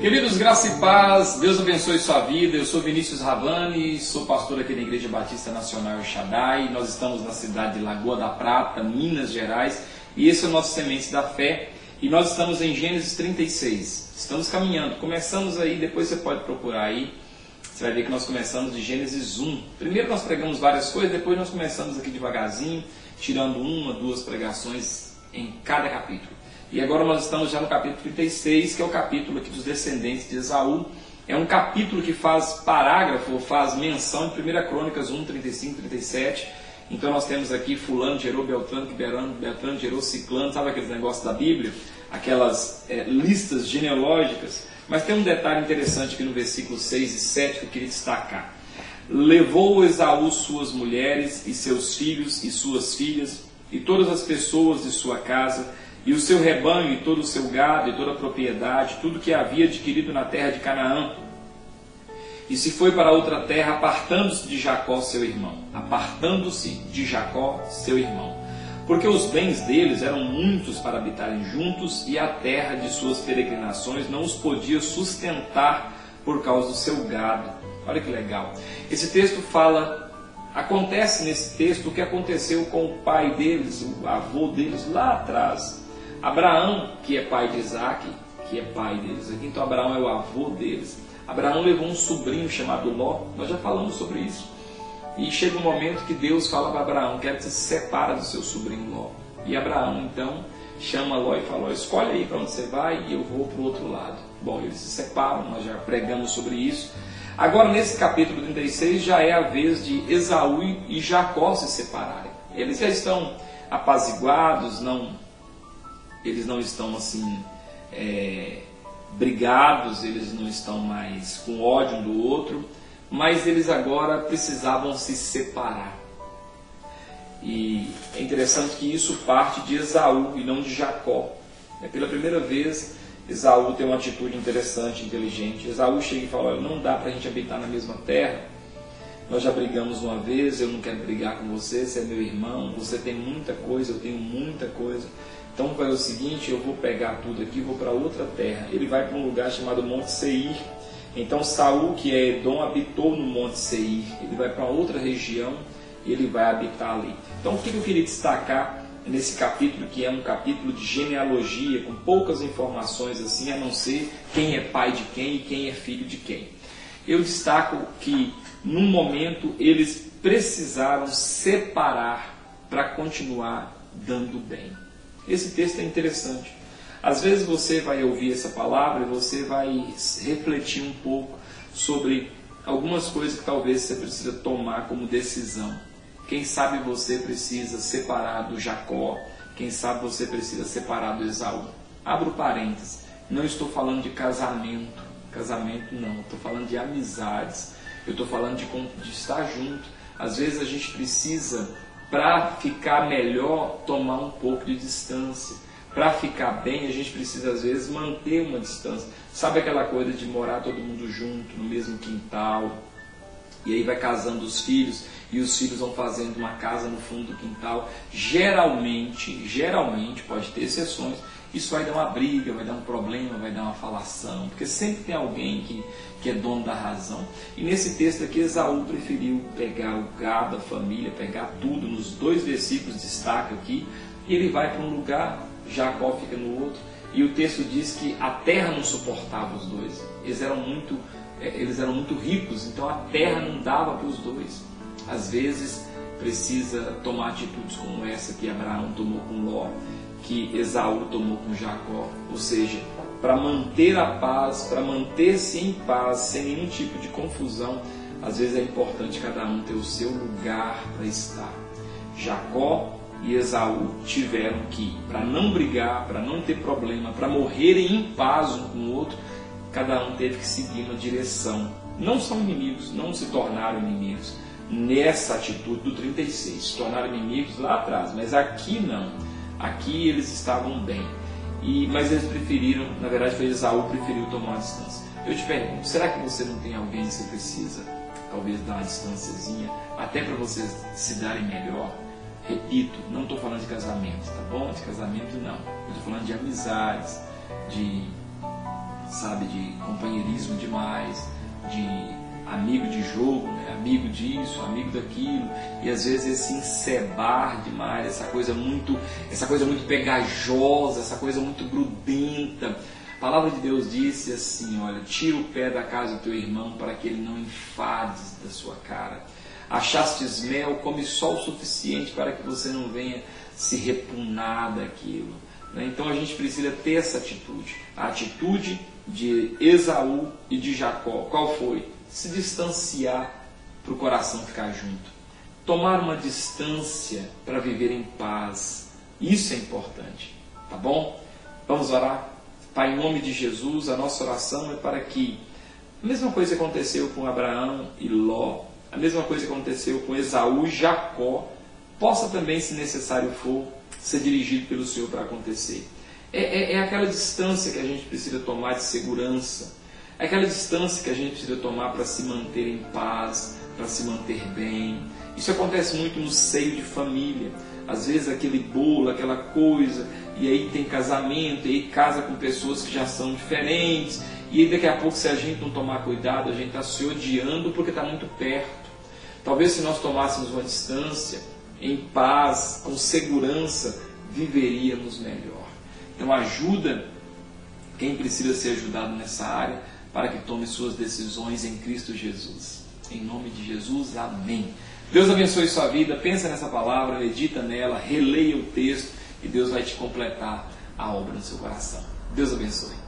Queridos, graça e paz, Deus abençoe sua vida. Eu sou Vinícius Ravani, sou pastor aqui da Igreja Batista Nacional Shaddai. Nós estamos na cidade de Lagoa da Prata, Minas Gerais, e esse é o nosso Sementes da Fé. E nós estamos em Gênesis 36. Estamos caminhando, começamos aí, depois você pode procurar aí. Você vai ver que nós começamos de Gênesis 1. Primeiro nós pregamos várias coisas, depois nós começamos aqui devagarzinho, tirando uma, duas pregações em cada capítulo. E agora nós estamos já no capítulo 36, que é o capítulo aqui dos descendentes de Esaú. É um capítulo que faz parágrafo, faz menção em 1 Crônicas 1, 35, 37. Então nós temos aqui fulano gerou Beltrano, que Beltrano gerou Ciclano, sabe aqueles negócios da Bíblia? Aquelas é, listas genealógicas. Mas tem um detalhe interessante aqui no versículo 6 e 7 que eu queria destacar. Levou Esaú suas mulheres e seus filhos e suas filhas e todas as pessoas de sua casa e o seu rebanho, e todo o seu gado, e toda a propriedade, tudo que havia adquirido na terra de Canaã. E se foi para outra terra, apartando-se de Jacó, seu irmão. Apartando-se de Jacó, seu irmão. Porque os bens deles eram muitos para habitarem juntos, e a terra de suas peregrinações não os podia sustentar por causa do seu gado. Olha que legal. Esse texto fala acontece nesse texto o que aconteceu com o pai deles, o avô deles lá atrás. Abraão, que é pai de Isaac, que é pai deles aqui, então Abraão é o avô deles. Abraão levou um sobrinho chamado Ló, nós já falamos sobre isso. E chega um momento que Deus fala para Abraão: quero que você se separa do seu sobrinho Ló. E Abraão então chama Ló e fala: escolhe aí para onde você vai e eu vou para o outro lado. Bom, eles se separam, nós já pregamos sobre isso. Agora, nesse capítulo 36, já é a vez de Esaú e Jacó se separarem. Eles já estão apaziguados, não eles não estão assim é, brigados, eles não estão mais com ódio um do outro, mas eles agora precisavam se separar. E é interessante que isso parte de Esaú e não de Jacó. É pela primeira vez Esaú tem uma atitude interessante, inteligente. Esaú chega e fala: não dá para a gente habitar na mesma terra. Nós já brigamos uma vez, eu não quero brigar com você, você é meu irmão, você tem muita coisa, eu tenho muita coisa. Então vai o seguinte, eu vou pegar tudo aqui, vou para outra terra. Ele vai para um lugar chamado Monte Seir. Então Saul, que é Edom, habitou no Monte Seir. Ele vai para outra região e ele vai habitar ali. Então o que eu queria destacar nesse capítulo, que é um capítulo de genealogia, com poucas informações assim, a não ser quem é pai de quem e quem é filho de quem. Eu destaco que num momento eles precisaram separar para continuar dando bem. Esse texto é interessante. Às vezes você vai ouvir essa palavra e você vai refletir um pouco sobre algumas coisas que talvez você precisa tomar como decisão. Quem sabe você precisa separar do Jacó, quem sabe você precisa separar do Esaú. Abro parênteses, não estou falando de casamento, casamento não, estou falando de amizades, eu estou falando de, de estar junto. Às vezes a gente precisa para ficar melhor, tomar um pouco de distância. Para ficar bem, a gente precisa às vezes manter uma distância. Sabe aquela coisa de morar todo mundo junto, no mesmo quintal? E aí vai casando os filhos e os filhos vão fazendo uma casa no fundo do quintal. Geralmente, geralmente, pode ter exceções, isso vai dar uma briga, vai dar um problema, vai dar uma falação, porque sempre tem alguém que, que é dono da razão. E nesse texto aqui, Esaú preferiu pegar o gado, a família, pegar tudo, nos dois versículos destaca aqui, e ele vai para um lugar, Jacó fica no outro, e o texto diz que a terra não suportava os dois. Eles eram muito, eles eram muito ricos, então a terra não dava para os dois. Às vezes precisa tomar atitudes como essa que Abraão tomou com Ló que Esaú tomou com Jacó, ou seja, para manter a paz, para manter-se em paz, sem nenhum tipo de confusão, às vezes é importante cada um ter o seu lugar para estar. Jacó e Esaú tiveram que, para não brigar, para não ter problema, para morrerem em paz um com o outro, cada um teve que seguir uma direção. Não são inimigos, não se tornaram inimigos nessa atitude do 36, se tornaram inimigos lá atrás, mas aqui não Aqui eles estavam bem. E, mas eles preferiram, na verdade foi Esaú preferiu tomar uma distância. Eu te pergunto, será que você não tem alguém que você precisa talvez dar uma distânciazinha, até para vocês se darem melhor? Repito, não estou falando de casamento, tá bom? De casamento não. Estou falando de amizades, de sabe, de companheirismo demais, de amigo de jogo, né? amigo disso, amigo daquilo, e às vezes esse encebar demais, essa coisa muito, essa coisa muito pegajosa, essa coisa muito grudenta. A palavra de Deus disse assim, olha, tira o pé da casa do teu irmão para que ele não enfades da sua cara. Achastes mel, come só o suficiente para que você não venha se repugnar daquilo. Né? Então a gente precisa ter essa atitude. A atitude de Esaú e de Jacó. Qual foi? Se distanciar para o coração ficar junto. Tomar uma distância para viver em paz. Isso é importante. Tá bom? Vamos orar? Pai, em nome de Jesus, a nossa oração é para que a mesma coisa aconteceu com Abraão e Ló, a mesma coisa aconteceu com Esaú e Jacó, possa também, se necessário for, ser dirigido pelo Senhor para acontecer. É, é, é, aquela distância que a gente precisa tomar de segurança, é aquela distância que a gente precisa tomar para se manter em paz, para se manter bem. Isso acontece muito no seio de família. Às vezes aquele bolo, aquela coisa, e aí tem casamento, e aí casa com pessoas que já são diferentes, e aí daqui a pouco, se a gente não tomar cuidado, a gente está se odiando porque está muito perto. Talvez se nós tomássemos uma distância, em paz, com segurança, viveríamos melhor. Então ajuda quem precisa ser ajudado nessa área para que tome suas decisões em Cristo Jesus. Em nome de Jesus, amém. Deus abençoe sua vida, pensa nessa palavra, medita nela, releia o texto e Deus vai te completar a obra no seu coração. Deus abençoe.